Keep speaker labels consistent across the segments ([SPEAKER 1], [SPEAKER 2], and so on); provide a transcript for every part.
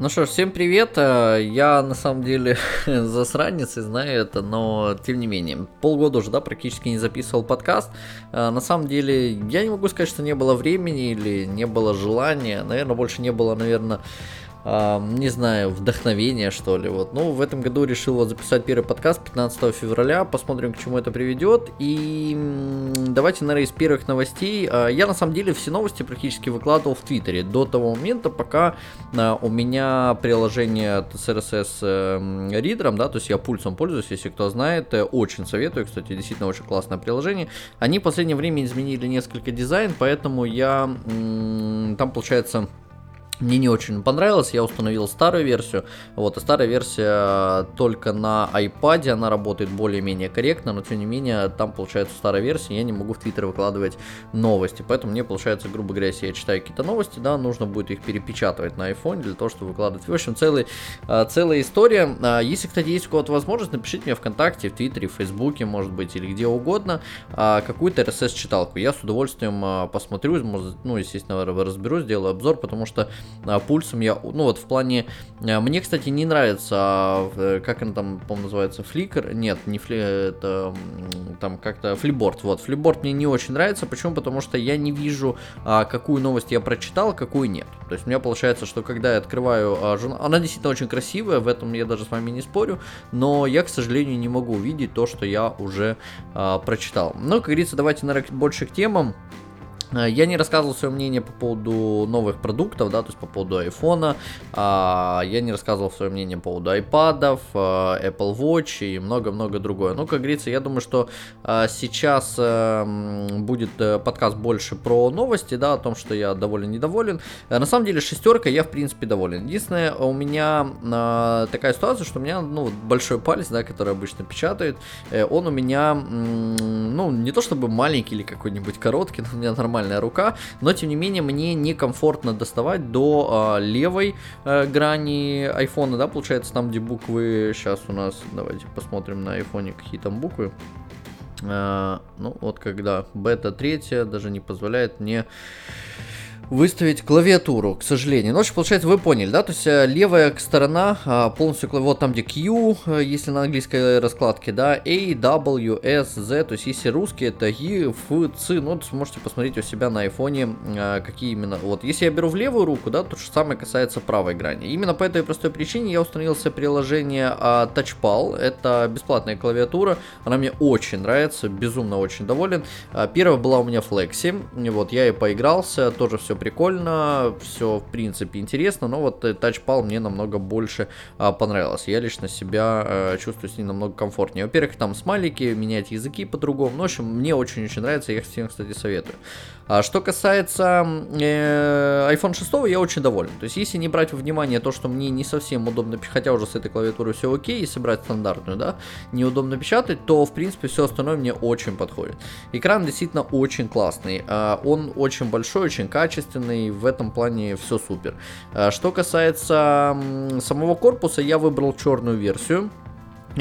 [SPEAKER 1] Ну что ж, всем привет. Э, я на самом деле засранец и знаю это, но тем не менее. Полгода уже, да, практически не записывал подкаст. Э, на самом деле, я не могу сказать, что не было времени или не было желания. Наверное, больше не было, наверное, не знаю, вдохновения, что ли. Вот. Ну, в этом году решил вот записать первый подкаст 15 февраля. Посмотрим, к чему это приведет. И давайте, наверное, из первых новостей. А, я, на самом деле, все новости практически выкладывал в Твиттере до того момента, пока а, у меня приложение с RSS ридером, да, то есть я пульсом пользуюсь, если кто знает. Э, очень советую, кстати, действительно очень классное приложение. Они в последнее время изменили несколько дизайн, поэтому я там, получается, мне не очень понравилось, я установил старую версию. Вот, и старая версия только на iPad, она работает более-менее корректно, но тем не менее, там получается старая версия, я не могу в Твиттер выкладывать новости. Поэтому мне получается, грубо говоря, если я читаю какие-то новости, да, нужно будет их перепечатывать на iPhone для того, чтобы выкладывать. В общем, целый, а, целая история. А, если, кстати, есть у кого-то возможность, напишите мне ВКонтакте, в Твиттере, в Фейсбуке, может быть, или где угодно, а, какую-то RSS-читалку. Я с удовольствием посмотрю, ну, естественно, разберусь, сделаю обзор, потому что а, пульсом. Я, ну вот в плане, а, мне, кстати, не нравится, а, э, как он там, по-моему, называется, фликер, нет, не фли, это там как-то флиборд, вот, флиборд мне не очень нравится, почему, потому что я не вижу, какую новость я прочитал, какую нет, то есть у меня получается, что когда я открываю журнал, она действительно очень красивая, в этом я даже с вами не спорю, но я, к сожалению, не могу увидеть то, что я уже прочитал. Но, как говорится, давайте, наверное, больше к темам. Э, я не рассказывал свое мнение по поводу новых продуктов, да, то есть по поводу iPhone, а, я не рассказывал свое мнение по поводу iPad, а, Apple Watch и много-много другое. Ну, как говорится, я думаю, что а, сейчас будет подкаст больше про новости, да, о том, что я доволен, недоволен. На самом деле, шестерка я, в принципе, доволен. Единственное, у меня такая ситуация, что у меня, ну, большой палец, да, который обычно печатает, он у меня, ну, не то чтобы маленький или какой-нибудь короткий, но у меня нормально нормальная рука, но тем не менее мне некомфортно доставать до э, левой э, грани айфона, да, получается там, где буквы, сейчас у нас, давайте посмотрим на айфоне, какие там буквы. Э, ну, вот когда бета 3 даже не позволяет мне выставить клавиатуру, к сожалению. Ну, в общем, получается, вы поняли, да? То есть э, левая сторона а, полностью, вот там, где Q, э, если на английской раскладке, да, A, W, S, Z, то есть если русский, это E, F, C, ну, сможете посмотреть у себя на айфоне, а, какие именно, вот, если я беру в левую руку, да, то же самое касается правой грани. Именно по этой простой причине я установил себе приложение а, TouchPal, это бесплатная клавиатура, она мне очень нравится, безумно очень доволен. Первая была у меня Flexi, вот, я и поигрался, тоже все прикольно, все в принципе интересно, но вот тачпал мне намного больше а, понравился. Я лично себя а, чувствую с ним намного комфортнее. Во-первых, там смайлики, менять языки по-другому. Ну, в общем, мне очень-очень нравится, я всем, кстати, советую. А что касается э, iPhone 6, я очень доволен. То есть, если не брать во внимание то, что мне не совсем удобно, хотя уже с этой клавиатурой все окей, если брать стандартную, да, неудобно печатать, то, в принципе, все остальное мне очень подходит. Экран действительно очень классный. Э, он очень большой, очень качественный, в этом плане все супер. Э, что касается э, самого корпуса, я выбрал черную версию.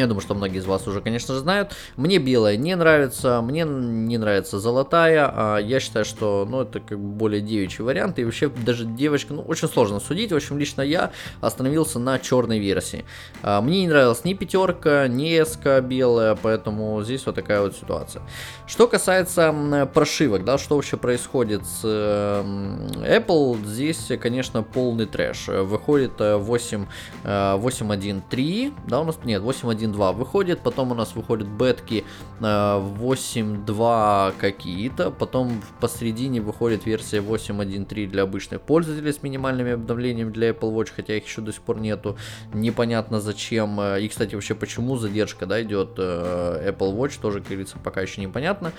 [SPEAKER 1] Я думаю, что многие из вас уже, конечно же, знают. Мне белая не нравится, мне не нравится золотая. А я считаю, что ну, это как бы более девичий вариант. И вообще даже девочка, ну, очень сложно судить. В общем, лично я остановился на черной версии. А, мне не нравилась ни пятерка, ни эска белая, поэтому здесь вот такая вот ситуация. Что касается прошивок, да, что вообще происходит с Apple, здесь, конечно, полный трэш. Выходит 8, 8.1.3, да, у нас, нет, 8.1 1.2 выходит, потом у нас выходят бетки 8.2 э, какие-то, потом посередине выходит версия 8.1.3 для обычных пользователей с минимальными обновлениями для Apple Watch, хотя их еще до сих пор нету, непонятно зачем, э, и, кстати, вообще почему задержка, да, идет э, Apple Watch, тоже, как говорится, пока еще непонятно,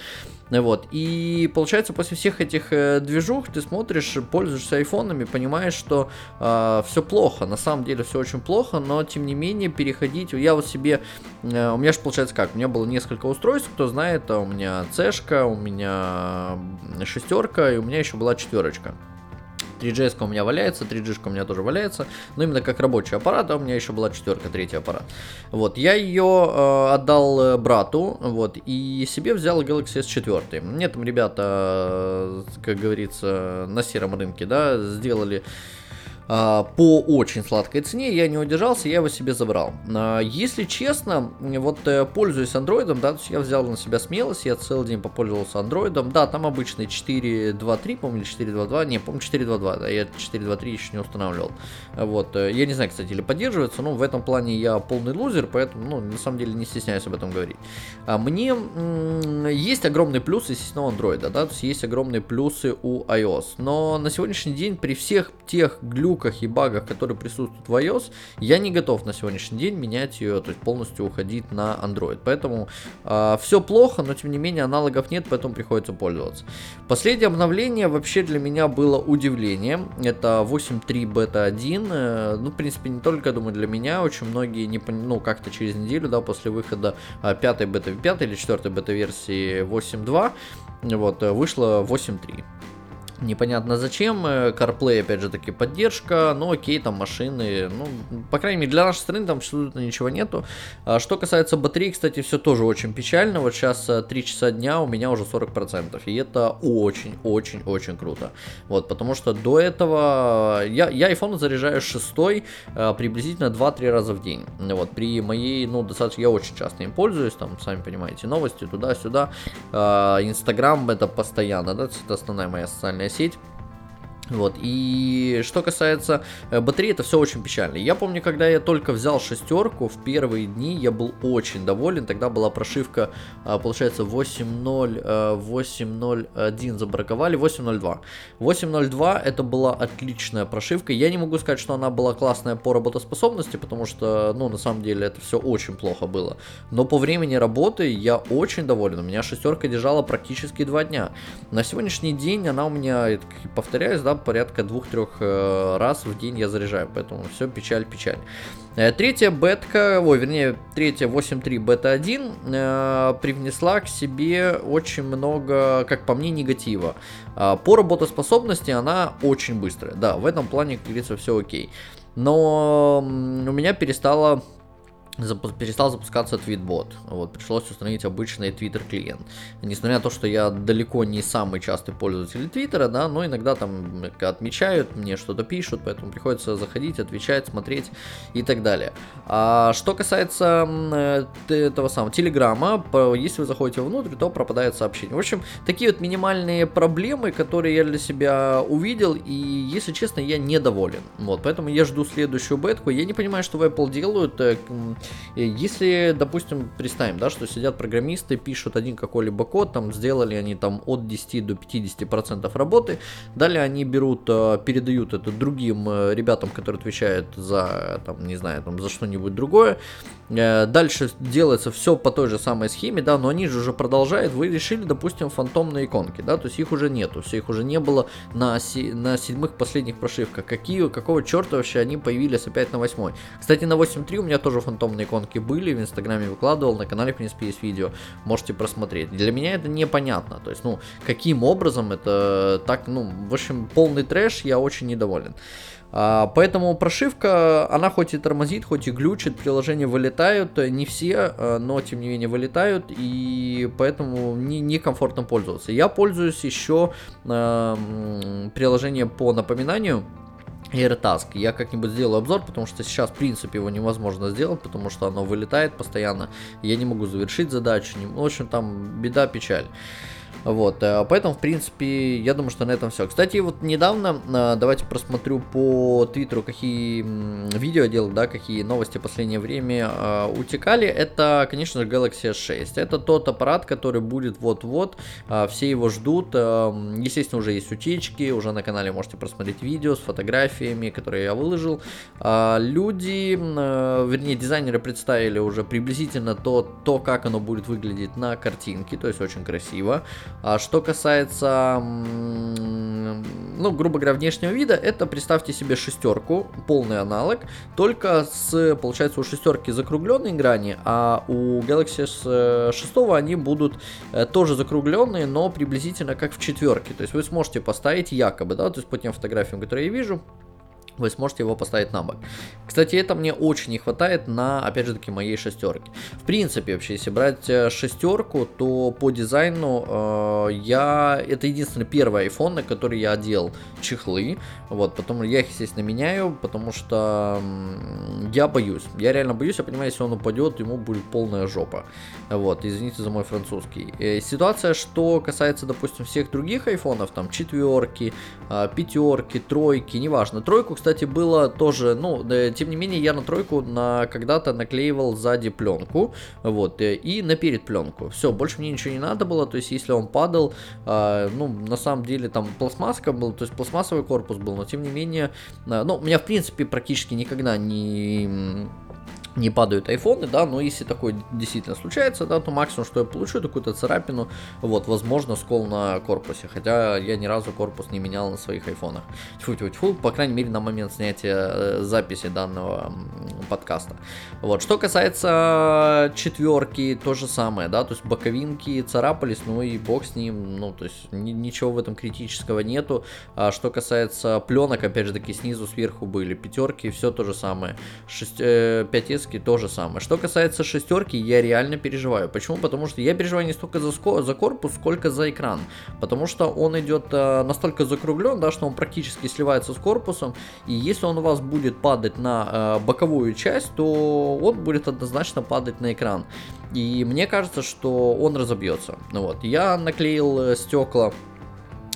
[SPEAKER 1] вот, и получается, после всех этих движух ты смотришь, пользуешься айфонами, понимаешь, что э, все плохо, на самом деле все очень плохо, но, тем не менее, переходить, я вот себе Э, у меня же получается как? У меня было несколько устройств, кто знает, а у меня цешка, у меня шестерка, и у меня еще была четверочка. 3GS у меня валяется, 3G у меня тоже валяется, но именно как рабочий аппарат, а у меня еще была четверка, третий аппарат. Вот, я ее э, отдал э, брату, вот, и себе взял Galaxy S4. Мне там ребята, э, как говорится, на сером рынке, да, сделали по очень сладкой цене, я не удержался, я его себе забрал. А, если честно, вот э, пользуясь андроидом, да, то есть я взял на себя смелость, я целый день попользовался андроидом, да, там обычный 4.2.3, помню, или 4.2.2, не, помню, 4.2.2, да, я 4.2.3 еще не устанавливал. Вот, э, я не знаю, кстати, или поддерживается, но в этом плане я полный лузер, поэтому, ну, на самом деле не стесняюсь об этом говорить. А мне есть огромный плюс, естественно, у андроида, да, то есть есть огромные плюсы у iOS, но на сегодняшний день при всех тех глюках и багах, которые присутствуют в iOS, я не готов на сегодняшний день менять ее, то есть полностью уходить на Android. Поэтому э, а, все плохо, но тем не менее аналогов нет, поэтому приходится пользоваться. Последнее обновление вообще для меня было удивлением. Это 8.3 бета 1. Э, ну, в принципе, не только, думаю, для меня. Очень многие не ну, как-то через неделю, да, после выхода э, 5 бета 5 или 4 бета версии 8.2, вот, э, вышло 8.3. Непонятно зачем, э, CarPlay опять же таки поддержка, но окей, там машины, ну, по крайней мере для нашей страны там абсолютно ничего нету. А что касается батареи, кстати, все тоже очень печально, вот сейчас 3 э, часа дня у меня уже 40%, и это очень-очень-очень круто, вот, потому что до этого я, я iPhone заряжаю 6 э, приблизительно 2-3 раза в день, вот, при моей, ну, достаточно, я очень часто им пользуюсь, там, сами понимаете, новости туда-сюда, Инстаграм это постоянно, да, это основная моя социальная сеть. Вот, и что касается э, батареи, это все очень печально. Я помню, когда я только взял шестерку, в первые дни я был очень доволен. Тогда была прошивка, а, получается, 8.0, 8.0.1 э, забраковали, 8.0.2. 8.0.2 это была отличная прошивка. Я не могу сказать, что она была классная по работоспособности, потому что, ну, на самом деле, это все очень плохо было. Но по времени работы я очень доволен. У меня шестерка держала практически два дня. На сегодняшний день она у меня, повторяюсь, да, порядка двух-трех э, раз в день я заряжаю, поэтому все печаль-печаль. Э, третья бетка, ой, вернее, третья 8.3 бета 1 э, привнесла к себе очень много, как по мне, негатива. По работоспособности она очень быстрая, да, в этом плане, как говорится, все окей. Но у меня перестала запу- перестал запускаться твитбот. Вот, пришлось установить обычный твиттер клиент. Несмотря на то, что я далеко не самый частый пользователь твиттера, да, но иногда там отмечают, мне что-то пишут, поэтому приходится заходить, отвечать, смотреть и так далее. А что касается э, этого самого телеграма, если вы заходите внутрь, то пропадает сообщение. В общем, такие вот минимальные проблемы, которые я для себя увидел, и, если честно, я недоволен. Вот, поэтому я жду следующую бетку. Я не понимаю, что в Apple делают э, если, допустим, представим, да, что сидят программисты, пишут один какой-либо код, там сделали они там от 10 до 50 процентов работы, далее они берут, э, передают это другим э, ребятам, которые отвечают за, там, не знаю, там, за что-нибудь другое, э, дальше делается все по той же самой схеме, да, но они же уже продолжают, вы решили, допустим, фантомные иконки, да, то есть их уже нету, все их уже не было на, си- на седьмых последних прошивках, какие, какого черта вообще они появились опять на восьмой. Кстати, на 8.3 у меня тоже фантомные рекламные иконки были, в инстаграме выкладывал, на канале, в принципе, есть видео, можете просмотреть. Для меня это непонятно, то есть, ну, каким образом это так, ну, в общем, полный трэш, я очень недоволен. А, поэтому прошивка, она хоть и тормозит, хоть и глючит, приложения вылетают, не все, а, но тем не менее вылетают, и поэтому не, некомфортно пользоваться. Я пользуюсь еще э, приложением по напоминанию, AirTask. Я как-нибудь сделаю обзор, потому что сейчас, в принципе, его невозможно сделать, потому что оно вылетает постоянно. Я не могу завершить задачу. Не... В общем, там беда, печаль. Вот, э, поэтому, в принципе, я думаю, что на этом все. Кстати, вот недавно, э, давайте просмотрю по Твиттеру, какие видео делал, да, какие новости в последнее время э, утекали. Это, конечно же, Galaxy S6. Это тот аппарат, который будет вот-вот, все его ждут. Естественно, уже есть утечки, уже на канале можете просмотреть видео с фотографиями, которые я выложил. Люди, вернее, дизайнеры представили уже приблизительно то, то как оно будет выглядеть на картинке, то есть очень красиво. А что касается, ну, грубо говоря, внешнего вида, это представьте себе шестерку, полный аналог, только с, получается, у шестерки закругленные грани, а у Galaxy S 6 они будут э, тоже закругленные, но приблизительно как в четверке. То есть вы сможете поставить якобы, да, то есть по тем фотографиям, которые я вижу, вы сможете его поставить на бок. Кстати, это мне очень не хватает на, опять же таки, моей шестерке. В принципе, вообще, если брать э, шестерку, то по дизайну э, я... Это единственный первый iPhone, на который я одел чехлы. Вот, потом я их, естественно, меняю, потому что я боюсь. Я реально боюсь, я понимаю, если он упадет, ему будет полная жопа. Вот, извините за мой французский. Э, ситуация, что касается, допустим, всех других айфонов, там, четверки, э, пятерки, тройки, неважно. Тройку, кстати, кстати, было тоже, ну, тем не менее, я на тройку на, когда-то наклеивал сзади пленку, вот, э, и наперед пленку. Все, больше мне ничего не надо было, то есть, если он падал, э, ну, на самом деле, там, пластмасска был, то есть, пластмассовый корпус был, но, тем не менее, э, ну, у меня, в принципе, практически никогда не не падают айфоны, да, но если такое действительно случается, да, то максимум, что я получу, это какую-то царапину, вот, возможно, скол на корпусе, хотя я ни разу корпус не менял на своих айфонах. Тьфу -тьфу -тьфу, по крайней мере, на момент снятия э, записи данного подкаста. Вот, что касается четверки, то же самое, да, то есть боковинки царапались, ну и бог с ним, ну, то есть ничего в этом критического нету. А что касается пленок, опять же таки, снизу, сверху были пятерки, все то же самое. 6, э, 5S диски то же самое. Что касается шестерки, я реально переживаю. Почему? Потому что я переживаю не столько за, за корпус, сколько за экран. Потому что он идет э, настолько закруглен, да, что он практически сливается с корпусом. И если он у вас будет падать на э, боковую часть, то он будет однозначно падать на экран. И мне кажется, что он разобьется. Ну вот, я наклеил э, стекла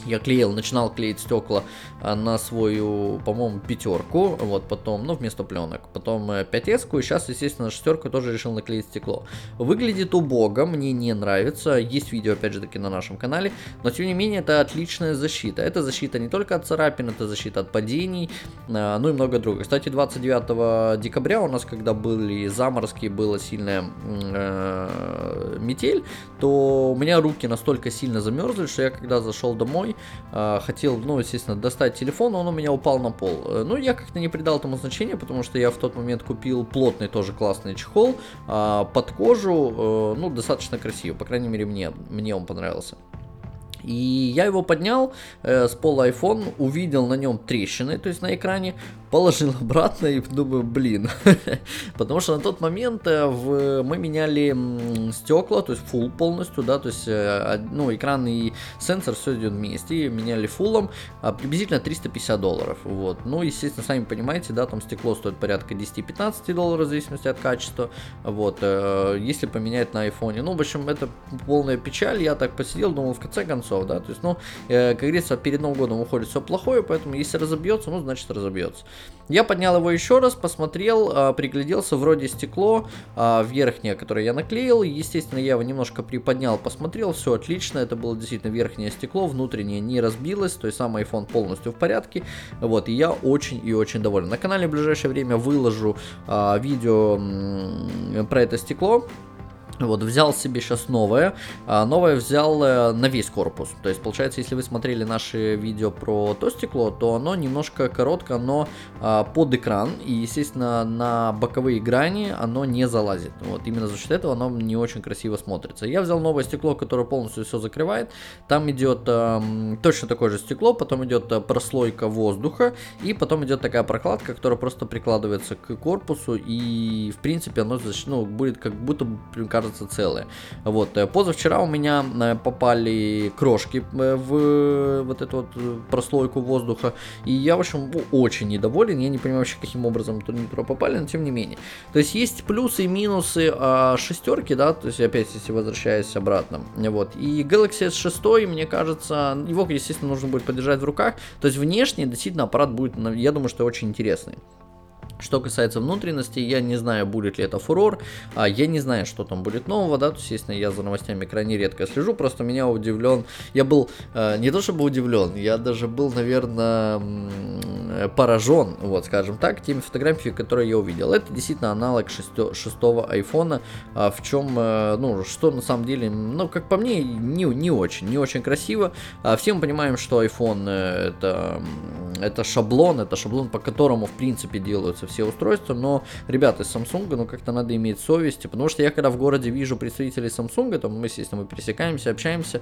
[SPEAKER 1] я клеил, начинал клеить стекла а, на свою, по-моему, пятерку, вот потом, ну, вместо пленок, потом 5S, э, и сейчас, естественно, шестерку тоже решил наклеить стекло. Выглядит убого, мне не нравится, есть видео, опять же таки, на нашем канале, но, тем не менее, это отличная защита. Это защита не только от царапин, это защита от падений, а, ну и много других. Кстати, 29 декабря у нас, когда были заморозки, была сильная э, метель, то у меня руки настолько сильно замерзли, что я, когда зашел домой, э, хотел, ну, естественно, достать телефон, он у меня упал на пол. Э, ну, я как-то не придал этому значения, потому что я в тот момент купил плотный тоже классный чехол э, под кожу, э, ну, достаточно красиво, по крайней мере, мне, мне он понравился. И я его поднял э, с пола iPhone, увидел на нем трещины, то есть на экране, положил обратно и думаю, блин. Потому что на тот момент э, в, мы меняли стекла, то есть full полностью, да, то есть э, ну, экран и сенсор все идет вместе, меняли фуллом а, приблизительно 350 долларов. Вот. Ну, естественно, сами понимаете, да, там стекло стоит порядка 10-15 долларов в зависимости от качества. Вот. Э, если поменять на айфоне. Ну, в общем, это полная печаль. Я так посидел, думал, в конце концов, да, то есть, ну, как говорится, перед Новым годом уходит все плохое, поэтому если разобьется, ну, значит разобьется. Я поднял его еще раз, посмотрел, э, пригляделся, вроде стекло э, верхнее, которое я наклеил, естественно, я его немножко приподнял, посмотрел, все отлично, это было действительно верхнее стекло, внутреннее не разбилось, то есть сам iPhone полностью в порядке, вот, и я очень и очень доволен. На канале в ближайшее время выложу э, видео про это стекло, вот, взял себе сейчас новое. А новое взял э, на весь корпус. То есть, получается, если вы смотрели наши видео про то стекло, то оно немножко короткое, но а, под экран. И, естественно, на боковые грани оно не залазит. Вот, именно за счет этого оно не очень красиво смотрится. Я взял новое стекло, которое полностью все закрывает. Там идет а, точно такое же стекло, потом идет э, прослойка воздуха, и потом идет такая прокладка, которая просто прикладывается к корпусу, и, в принципе, оно ну, будет как будто, кажется, кажется, целые. Вот, э, позавчера у меня э, попали крошки э, в вот эту вот прослойку воздуха, и я, в общем, очень недоволен, я не понимаю вообще, каким образом туда попали, но тем не менее. То есть есть плюсы и минусы а, шестерки, да, то есть опять, если возвращаясь обратно, вот, и Galaxy S6, мне кажется, его, естественно, нужно будет подержать в руках, то есть внешне действительно аппарат будет, я думаю, что очень интересный. Что касается внутренности, я не знаю, будет ли это фурор, а я не знаю, что там будет нового, да, то есть, естественно, я за новостями крайне редко слежу, просто меня удивлен, я был э, не то чтобы удивлен, я даже был, наверное, поражен, вот, скажем так, теми фотографиями, которые я увидел. Это действительно аналог шесто, шестого айфона, а в чем, э, ну, что на самом деле, ну, как по мне, не, не очень, не очень красиво. А все мы понимаем, что iPhone э, это, это шаблон, это шаблон, по которому, в принципе, делаются все устройства, но, ребята, из Samsung, ну, как-то надо иметь совесть, потому что я, когда в городе вижу представителей Samsung, там мы, естественно, мы пересекаемся, общаемся,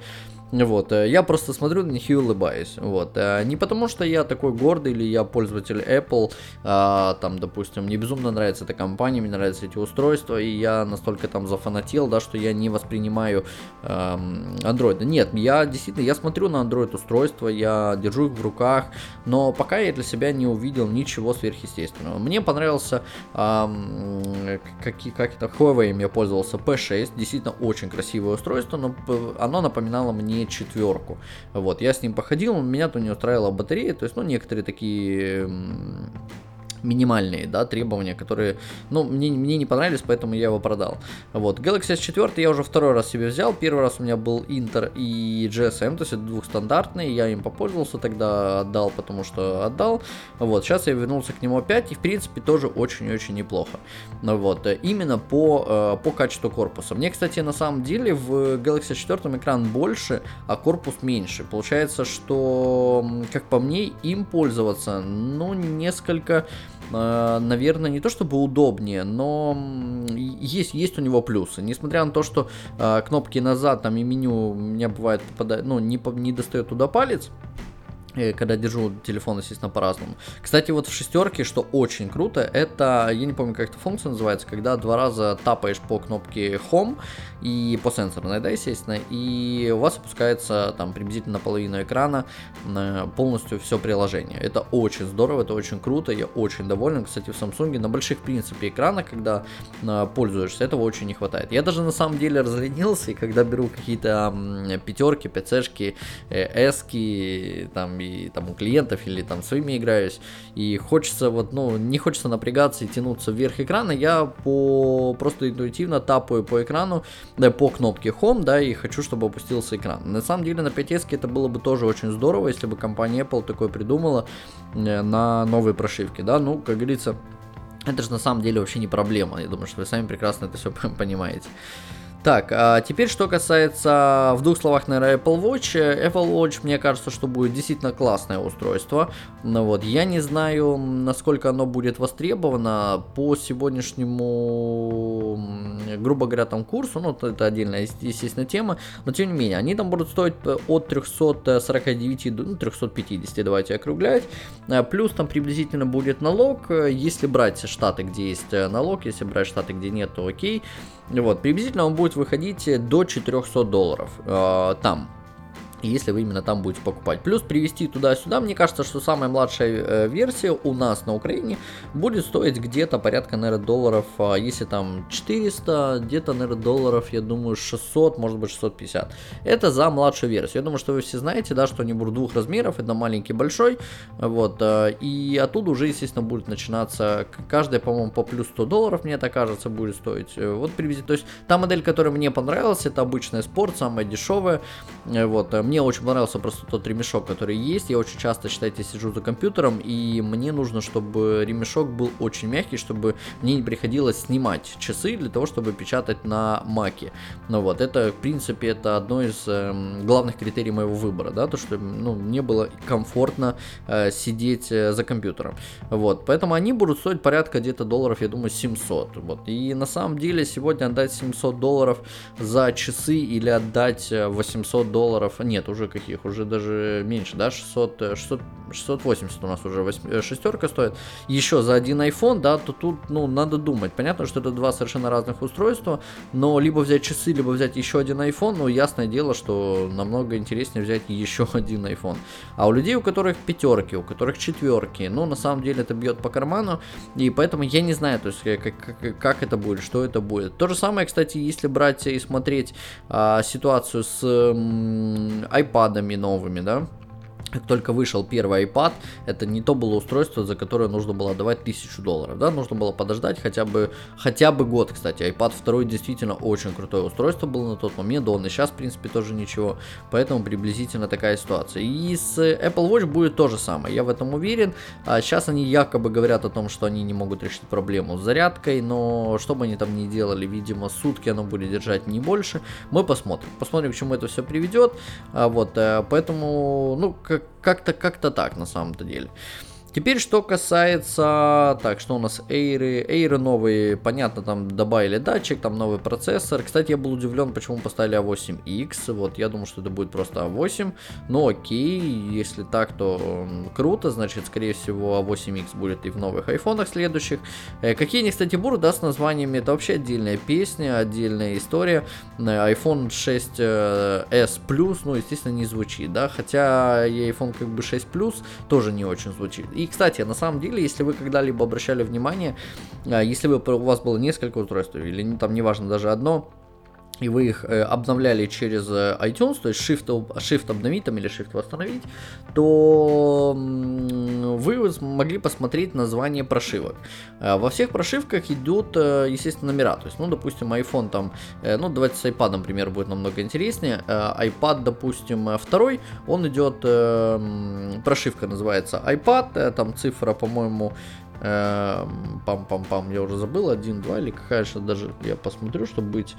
[SPEAKER 1] вот, э, я просто смотрю на них и улыбаюсь, вот, э, не потому что я такой гордый или я пользователь Apple, а, там, допустим, мне безумно нравится эта компания, мне нравятся эти устройства, и я настолько там зафанател, да, что я не воспринимаю эм, Android. Нет, я действительно, я смотрю на Android устройства, я держу их в руках, но пока я для себя не увидел ничего сверхъестественного. Мне понравился, эм, как, как это, Huawei я пользовался P6, действительно очень красивое устройство, но оно напоминало мне четверку. Вот, я с ним походил, меня-то не устраивала батарея, то есть, ну, некоторые такие минимальные, да, требования, которые, ну, мне, мне не понравились, поэтому я его продал. Вот, Galaxy S4 я уже второй раз себе взял, первый раз у меня был Inter и GSM, то есть это двухстандартные, я им попользовался, тогда отдал, потому что отдал, вот, сейчас я вернулся к нему опять, и, в принципе, тоже очень-очень неплохо, вот, именно по, э, по качеству корпуса. Мне, кстати, на самом деле в Galaxy S4 экран больше, а корпус меньше, получается, что, как по мне, им пользоваться, ну, несколько наверное, не то чтобы удобнее, но есть, есть у него плюсы. Несмотря на то, что э, кнопки назад там и меню у меня бывает попадает, ну, не, не достает туда палец, Э, когда держу телефон, естественно, по-разному. Кстати, вот в шестерке, что очень круто, это, я не помню, как эта функция называется, когда два раза тапаешь по кнопке Home и по сенсорной, да, естественно, и у вас опускается там приблизительно половину экрана э, полностью все приложение. Это очень здорово, это очень круто, я очень доволен. Кстати, в Samsung на больших, в принципе, экранах, когда э, пользуешься, этого очень не хватает. Я даже на самом деле разленился, и когда беру какие-то пятерки, пяцешки, эски, там, и там у клиентов или там своими играюсь, и хочется вот, ну, не хочется напрягаться и тянуться вверх экрана, я по просто интуитивно тапаю по экрану, да, по кнопке Home, да, и хочу, чтобы опустился экран. На самом деле на 5S это было бы тоже очень здорово, если бы компания Apple такое придумала э, на новые прошивки, да, ну, как говорится, это же на самом деле вообще не проблема, я думаю, что вы сами прекрасно это все понимаете. Так, а теперь что касается, в двух словах, наверное, Apple Watch. Apple Watch, мне кажется, что будет действительно классное устройство. Но вот, я не знаю, насколько оно будет востребовано по сегодняшнему, грубо говоря, там курсу, ну, это отдельная, естественно, тема, но тем не менее, они там будут стоить от 349 до ну, 350, давайте округлять, плюс там приблизительно будет налог, если брать штаты, где есть налог, если брать штаты, где нет, то окей, вот, приблизительно он будет выходить до 400 долларов э, там если вы именно там будете покупать. Плюс привезти туда-сюда, мне кажется, что самая младшая э, версия у нас на Украине будет стоить где-то порядка, наверное, долларов, а если там 400, где-то, наверное, долларов, я думаю, 600, может быть 650. Это за младшую версию. Я думаю, что вы все знаете, да, что они будут двух размеров, это маленький, большой, вот, э, и оттуда уже, естественно, будет начинаться, каждая, по-моему, по плюс 100 долларов, мне так кажется, будет стоить. Э, вот привезти, то есть та модель, которая мне понравилась, это обычная спорт, самая дешевая, вот, мне очень понравился просто тот ремешок, который есть. Я очень часто, считайте, сижу за компьютером, и мне нужно, чтобы ремешок был очень мягкий, чтобы мне не приходилось снимать часы для того, чтобы печатать на маке. Ну вот, это, в принципе, это одно из э, главных критерий моего выбора, да, то, что, ну, мне было комфортно э, сидеть э, за компьютером. Вот, поэтому они будут стоить порядка где-то долларов, я думаю, 700. Вот, и на самом деле сегодня отдать 700 долларов за часы или отдать 800 э, долларов, нет, нет, уже каких, уже даже меньше, да, 600, 600 680 у нас уже 8, э, шестерка стоит. Еще за один iPhone, да, то тут, ну, надо думать. Понятно, что это два совершенно разных устройства, но либо взять часы, либо взять еще один iPhone, ну, ясное дело, что намного интереснее взять еще один iPhone. А у людей, у которых пятерки, у которых четверки, ну, на самом деле это бьет по карману, и поэтому я не знаю, то есть, э, как, как, как это будет, что это будет. То же самое, кстати, если брать и смотреть а, ситуацию с айпадами новыми, да, как только вышел первый iPad, это не то было устройство, за которое нужно было давать тысячу долларов, да, нужно было подождать хотя бы, хотя бы год, кстати, iPad 2 действительно очень крутое устройство было на тот момент, да он и сейчас, в принципе, тоже ничего, поэтому приблизительно такая ситуация. И с Apple Watch будет то же самое, я в этом уверен, а сейчас они якобы говорят о том, что они не могут решить проблему с зарядкой, но что бы они там ни делали, видимо, сутки оно будет держать не больше, мы посмотрим, посмотрим, к чему это все приведет, а вот, э, поэтому, ну, как как-то как-то так на самом-то деле. Теперь, что касается, так, что у нас Эйры, Эйры новые, понятно, там добавили датчик, там новый процессор. Кстати, я был удивлен, почему поставили A8X, вот, я думал, что это будет просто A8, но окей, если так, то круто, значит, скорее всего, A8X будет и в новых айфонах следующих. Э, какие они, кстати, будут, да, с названиями, это вообще отдельная песня, отдельная история. Э, iPhone 6s Plus, ну, естественно, не звучит, да, хотя и iPhone как бы 6 Plus тоже не очень звучит. И, кстати, на самом деле, если вы когда-либо обращали внимание, а, если вы, у вас было несколько устройств, или там неважно даже одно, и вы их э, обновляли через э, iTunes, то есть Shift, shift обновить там или Shift восстановить, то вы могли посмотреть название прошивок. Э, во всех прошивках идут, естественно, номера. То есть, ну, допустим, iPhone там, ну, давайте с iPad, например, будет намного интереснее. iPad, допустим, второй, он идет, прошивка называется iPad, там цифра, по-моему, пам-пам-пам, я уже забыл, 1, 2 или какая же даже, я посмотрю, чтобы быть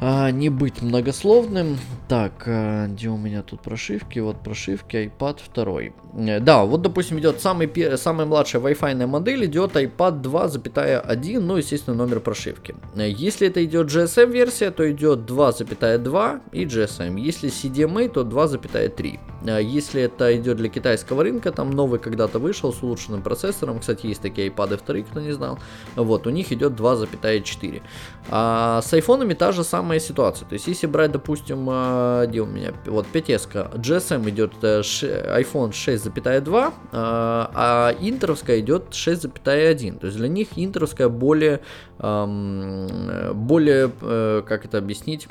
[SPEAKER 1] а, не быть многословным. Так, а, где у меня тут прошивки? Вот прошивки iPad 2. Э, да, вот, допустим, идет самый, самая младшая Wi-Fi модель, идет iPad 2,1, ну, естественно, номер прошивки. Э, если это идет GSM-версия, то идет 2,2 и GSM. Если CDMA, то 2,3. Э, если это идет для китайского рынка, там новый когда-то вышел с улучшенным процессором, кстати, есть такие iPad 2, кто не знал, вот, у них идет 2,4. А с айфонами та же самая самая ситуация. То есть, если брать, допустим, а, где у меня, вот 5S, GSM идет э, iPhone 6,2, а, а интеровская идет 6,1. То есть, для них интеровская более, более, э, как это объяснить,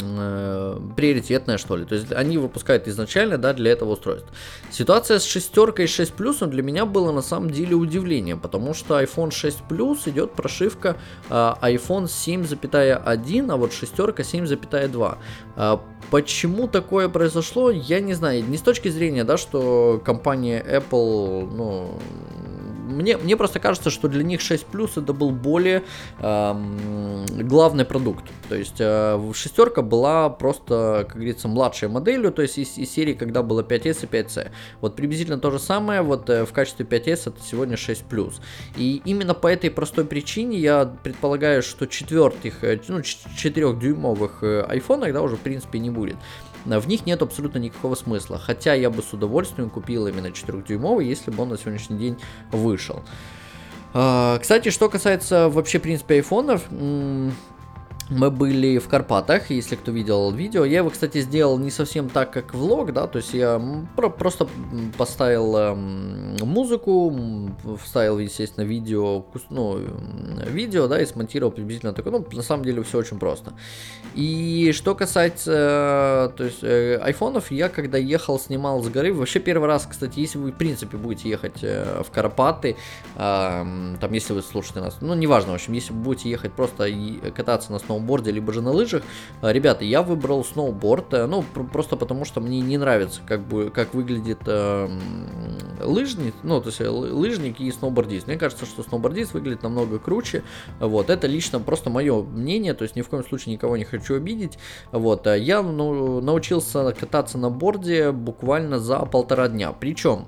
[SPEAKER 1] э, приоритетная, что ли. То есть они выпускают изначально, да, для этого устройства. Ситуация с шестеркой и 6 плюсом для меня было на самом деле удивлением, потому что iPhone 6 Plus идет прошивка э, iPhone 7,1, а вот шестерка 7,2. Э, почему такое произошло, я не знаю. Не с точки зрения, да, что компания Apple, ну, мне, мне просто кажется, что для них 6 плюс это был более эм, главный продукт. То есть э, шестерка была просто, как говорится, младшей моделью, то есть из, из серии, когда было 5S и 5C. Вот приблизительно то же самое, вот э, в качестве 5S это сегодня 6 плюс. И именно по этой простой причине я предполагаю, что четвертых, э, ну, 4-дюймовых э, айфонах, да, уже в принципе не будет в них нет абсолютно никакого смысла. Хотя я бы с удовольствием купил именно 4-дюймовый, если бы он на сегодняшний день вышел. А, кстати, что касается вообще, в принципе, айфонов, мы были в Карпатах, если кто видел видео. Я его, кстати, сделал не совсем так, как влог, да, то есть я про просто поставил э, музыку, вставил, естественно, видео, ну, видео, да, и смонтировал приблизительно такое. Ну, на самом деле все очень просто. И что касается, то есть, э, айфонов, я когда ехал, снимал с горы, вообще первый раз, кстати, если вы, в принципе, будете ехать э, в Карпаты, э, там, если вы слушаете нас, ну, неважно, в общем, если вы будете ехать просто кататься на сноу сноуборде, либо же на лыжах. А, ребята, я выбрал сноуборд, э, ну, просто потому что мне не нравится, как бы, как выглядит э, лыжник, ну, то есть э, лыжник и сноубордист. Мне кажется, что сноубордист выглядит намного круче, вот, это лично просто мое мнение, то есть ни в коем случае никого не хочу обидеть, вот, а я ну, научился кататься на борде буквально за полтора дня, причем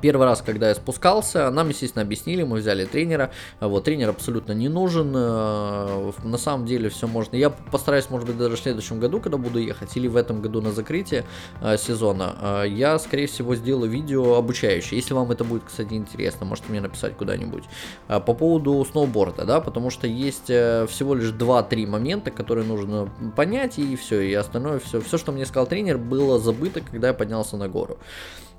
[SPEAKER 1] первый раз, когда я спускался, нам, естественно, объяснили, мы взяли тренера. Вот, тренер абсолютно не нужен. Э, на самом деле все можно. Я постараюсь, может быть, даже в следующем году, когда буду ехать, или в этом году на закрытие э, сезона, э, я, скорее всего, сделаю видео обучающее. Если вам это будет, кстати, интересно, можете мне написать куда-нибудь. По поводу сноуборда, да, потому что есть всего лишь 2-3 момента, которые нужно понять, и все, и остальное, все, все, что мне сказал тренер, было забыто, когда я поднялся на гору.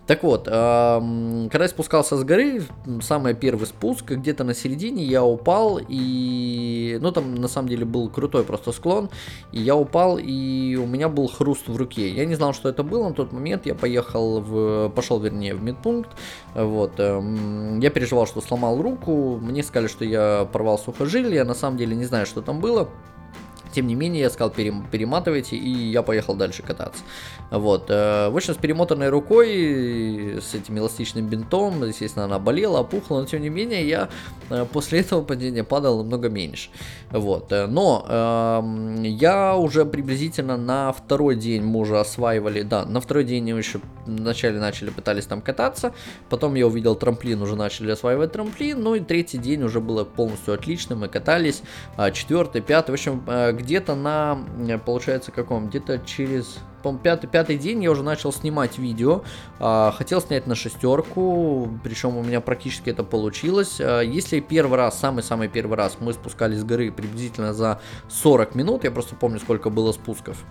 [SPEAKER 1] Так вот, когда я спускался с горы, самый первый спуск, где-то на середине я упал, и, ну, там на самом деле был крутой просто склон, и я упал, и у меня был хруст в руке. Я не знал, что это было на тот момент, я поехал в, пошел, вернее, в медпункт, вот, я переживал, что сломал руку, мне сказали, что я порвал сухожилие, на самом деле не знаю, что там было, Тем не менее, я сказал, перематывайте, и я поехал дальше кататься. Вот. Э, вышел с перемотанной рукой, с этим эластичным бинтом, естественно, она болела, опухла, но тем не менее, я э, после этого падения падал намного меньше. Вот. Э, но э, я уже приблизительно на второй день мы уже осваивали, да, на второй день мы еще вначале начали, пытались там кататься, потом я увидел трамплин, уже начали осваивать трамплин, ну и третий день уже было полностью отлично, мы катались, а четвертый, пятый, в общем, где-то на, получается, каком, где-то через пятый, пятый день я уже начал снимать видео. А, хотел снять на шестерку, причем у меня практически это получилось. А, если первый раз, самый-самый первый раз мы спускались с горы приблизительно за 40 минут, я просто помню, сколько было спусков.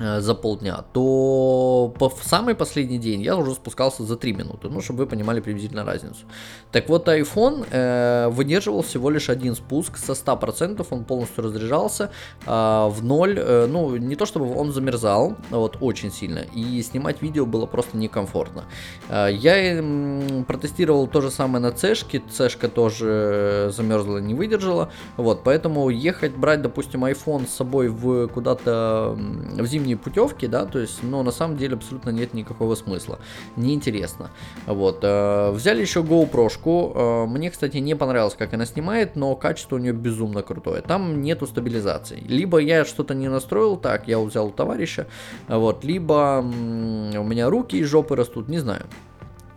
[SPEAKER 1] Э, за полдня, то по, самый последний день я уже спускался за 3 минуты, ну, чтобы вы понимали приблизительно разницу. Так вот, iPhone э, выдерживал всего лишь один спуск со 100%, он полностью разряжался э, в ноль, э, ну, не то чтобы он замерзал, вот, очень сильно, и снимать видео было просто некомфортно. Э, я э, протестировал то же самое на цешке, цешка тоже замерзла, не выдержала, вот, поэтому ехать, брать, допустим, iPhone с собой в куда-то в зимний зимние путевки, да, то есть, но на самом деле абсолютно нет никакого смысла. Неинтересно. Вот. Э, взяли еще GoPro. Э, мне, кстати, не понравилось, как она снимает, но качество у нее безумно крутое. Там нету стабилизации. Либо я что-то не настроил так, я взял у товарища, вот, либо у меня руки из жопы растут, не знаю.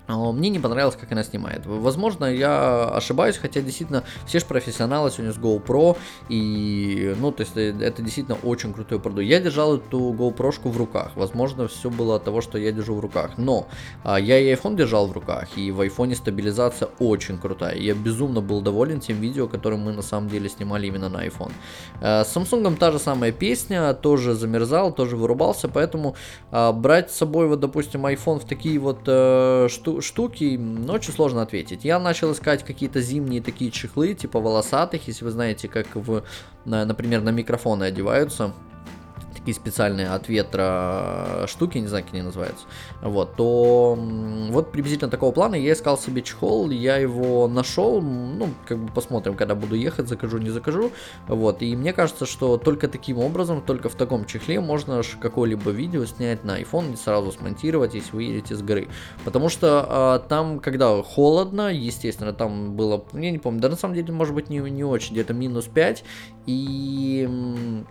[SPEAKER 1] А, мне не понравилось, как она снимает. Возможно, я ошибаюсь, хотя действительно все же профессионалы сегодня с GoPro, и, ну, то есть э, это действительно очень крутой продукт. Я держал эту GoPro в руках. Возможно, все было от того, что я держу в руках. Но а, я и iPhone держал в руках, и в iPhone стабилизация очень крутая. Я безумно был доволен тем видео, которое мы на самом деле снимали именно на iPhone. А, с Samsung та же самая песня, тоже замерзал, тоже вырубался, поэтому а, брать с собой, вот, допустим, iPhone в такие вот а, штуки, очень сложно ответить. Я начал искать какие-то зимние такие чехлы, типа волосатых, если вы знаете, как в, например, на микрофоны одеваются такие специальные от ветра штуки, не знаю, как они называются, вот, то вот приблизительно такого плана. Я искал себе чехол, я его нашел, ну, как бы посмотрим, когда буду ехать, закажу, не закажу, вот, и мне кажется, что только таким образом, только в таком чехле можно какое-либо видео снять на iPhone и сразу смонтировать, если вы едете с горы, потому что а, там, когда холодно, естественно, там было, я не помню, да на самом деле, может быть, не, не очень, где-то минус 5, и Э,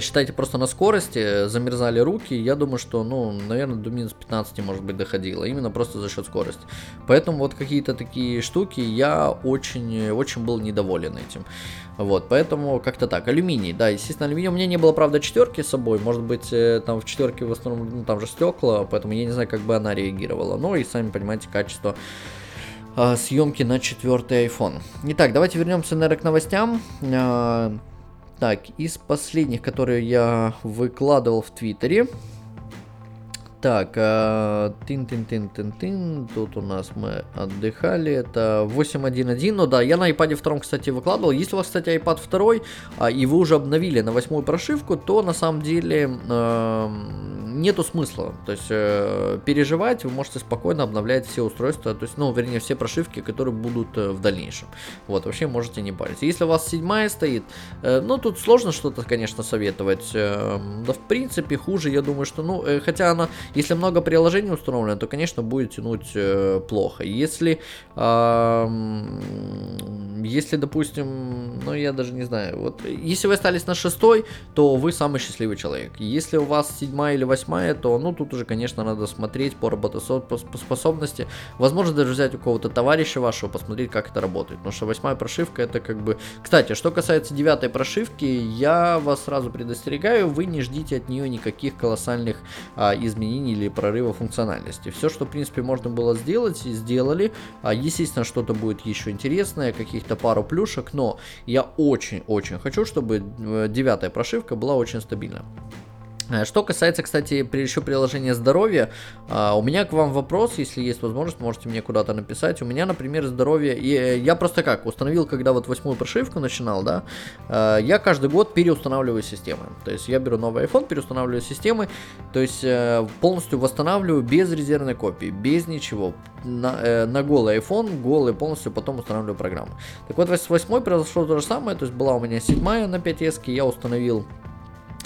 [SPEAKER 1] считайте просто на скорости, замерзали руки, я думаю, что, ну, наверное, до минус 15, может быть, доходило, именно просто за счет скорости. Поэтому вот какие-то такие штуки я очень, очень был недоволен этим. Вот, поэтому как-то так. Алюминий, да, естественно, алюминий. У меня не было, правда, четверки с собой. Может быть, э, там в четверке в основном, ну, там же стекла, поэтому я не знаю, как бы она реагировала. Ну и сами понимаете, качество э, съемки на четвертый iPhone. Итак, давайте вернемся, наверное, к новостям. Так, из последних, которые я выкладывал в Твиттере. Так, тин-тин-тин-тин-тин, тут у нас мы отдыхали, это 8.1.1, ну да, я на iPad 2, кстати, выкладывал, если у вас, кстати, iPad 2, а, и вы уже обновили на восьмую прошивку, то на самом деле э, нету смысла. То есть э, переживать вы можете спокойно обновлять все устройства, то есть, ну, вернее, все прошивки, которые будут э, в дальнейшем. Вот, вообще можете не париться. Если у вас седьмая стоит, э, ну, тут сложно что-то, конечно, советовать. Э, да, в принципе, хуже, я думаю, что, ну, э, хотя она, если много приложений установлено, то, конечно, будет тянуть э, плохо. Если, э, если, допустим, ну, я даже не знаю, вот, если вы остались на шестой, то вы самый счастливый человек. Если у вас седьмая или восьмая восьмая, то ну тут уже, конечно, надо смотреть по работоспособности. Возможно, даже взять у кого-то товарища вашего, посмотреть, как это работает. Потому что восьмая прошивка это как бы... Кстати, что касается девятой прошивки, я вас сразу предостерегаю, вы не ждите от нее никаких колоссальных а, изменений или прорыва функциональности. Все, что, в принципе, можно было сделать, сделали. А, естественно, что-то будет еще интересное, каких-то пару плюшек, но я очень-очень хочу, чтобы э, девятая прошивка была очень стабильна. Э, что касается, кстати, еще приложения здоровья, а, у меня к вам вопрос, если есть возможность, можете мне куда-то написать. У меня, например, здоровье, и э, я просто как, установил, когда вот восьмую прошивку начинал, да, э, я каждый год переустанавливаю системы. То есть я беру новый iPhone, переустанавливаю системы, то есть полностью восстанавливаю без резервной копии, без ничего. На, на голый iPhone, голый полностью потом устанавливаю программу. Так вот, с восьмой произошло то же самое, то есть была у меня седьмая на 5S, я установил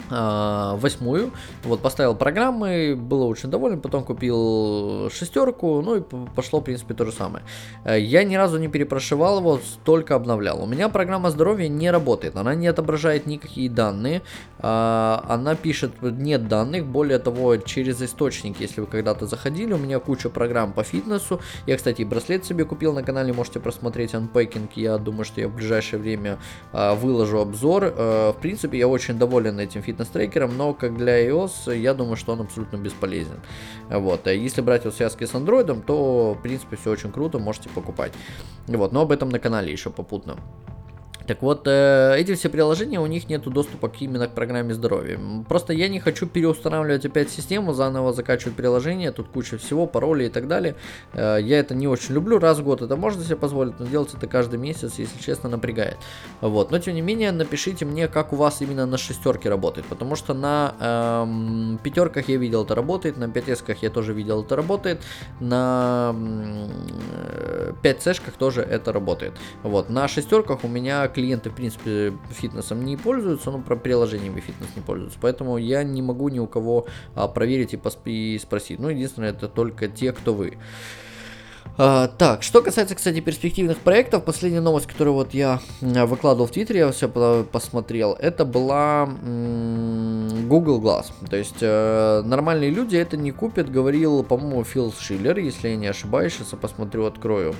[SPEAKER 1] восьмую, вот поставил программы, был очень доволен, потом купил шестерку, ну и пошло, в принципе, то же самое. Э, я ни разу не перепрошивал его, только обновлял. У меня программа здоровья не работает, она не отображает никакие данные, а, она пишет нет данных, более того, через источник, если вы когда-то заходили, у меня куча программ по фитнесу, я, кстати, браслет себе купил на канале, можете просмотреть анпекинг, я думаю, что я в ближайшее время а, выложу обзор, э, в принципе, я очень доволен этим фитнес-трекером, но как для iOS, я думаю, что он абсолютно бесполезен. Вот. А если брать его в связке с Android, то, в принципе, все очень круто, можете покупать. Вот. Но об этом на канале еще попутно. Так вот, э, эти все приложения, у них нет доступа к именно к программе здоровья. Просто я не хочу переустанавливать опять систему, заново закачивать приложение, тут куча всего, пароли и так далее. Э, я это не очень люблю, раз в год это можно себе позволить, но делать это каждый месяц, если честно, напрягает. Вот. Но тем не менее, напишите мне, как у вас именно на шестерке работает, потому что на эм, пятерках я видел это работает, на 5 я тоже видел это работает, на 5 сэшках тоже это работает. Вот. На шестерках у меня клиенты, в принципе, фитнесом не пользуются, но про приложениями фитнес не пользуются. Поэтому я не могу ни у кого а, проверить и, посп- и спросить. Ну, единственное, это только те, кто вы. А, так, что касается, кстати, перспективных проектов, последняя новость, которую вот я выкладывал в Твиттере, я все посмотрел, это была Google Glass. То есть э, нормальные люди это не купят, говорил, по-моему, Фил Шиллер, если я не ошибаюсь, сейчас я посмотрю, открою.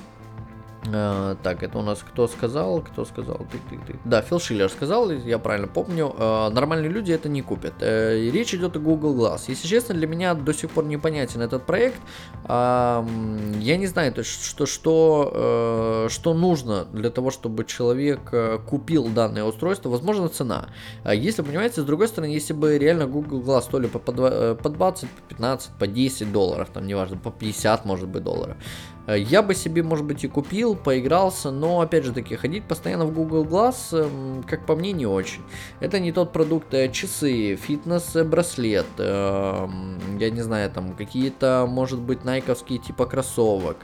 [SPEAKER 1] Uh, так, это у нас кто сказал? Кто сказал? Ты, ты, ты. Да, Фил Шиллер сказал, я правильно помню. Uh, нормальные люди это не купят. Uh, речь идет о Google Glass. Если честно, для меня до сих пор непонятен этот проект. Uh, я не знаю, то есть, что, что, uh, что нужно для того, чтобы человек uh, купил данное устройство. Возможно, цена. Uh, если, понимаете, с другой стороны, если бы реально Google Glass то по, по, по 20, по 15, по 10 долларов, там неважно, по 50, может быть, долларов. Э, я бы себе, может быть, и купил, поигрался, но, опять же таки, ходить постоянно в Google Glass, эм, как по мне, не очень. Это не тот продукт, э, часы, фитнес-браслет, эм, я не знаю, там, какие-то, может быть, найковские типа кроссовок,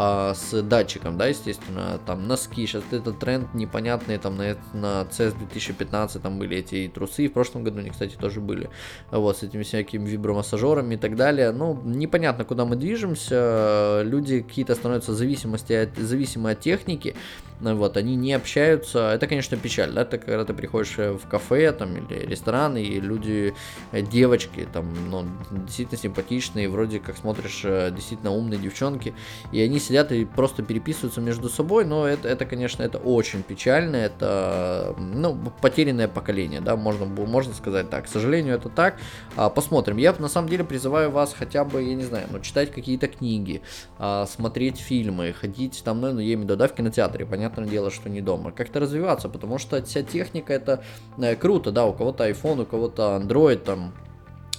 [SPEAKER 1] а, с датчиком, да, естественно, там носки, сейчас этот тренд непонятный, там на, на CES 2015 там были эти трусы, в прошлом году они, кстати, тоже были, вот, с этими всякими вибромассажерами и так далее, ну, непонятно, куда мы движемся, люди какие-то становятся зависимости от, зависимы от техники, вот, они не общаются, это, конечно, печаль, да, это когда ты приходишь э, в кафе, там, или ресторан, и люди, э, девочки, там, ну, действительно симпатичные, вроде как смотришь, э, действительно умные девчонки, и они сидят и просто переписываются между собой, но это, это конечно, это очень печально, это, ну, потерянное поколение, да, можно, можно сказать так, к сожалению, это так, а, посмотрим, я на самом деле призываю вас хотя бы, я не знаю, ну, читать какие-то книги, а, смотреть фильмы, ходить там, ну, я имею в виду, да, в кинотеатре, понятно, понятное дело, что не дома. Как-то развиваться, потому что вся техника это э, круто, да, у кого-то iPhone, у кого-то Android, там,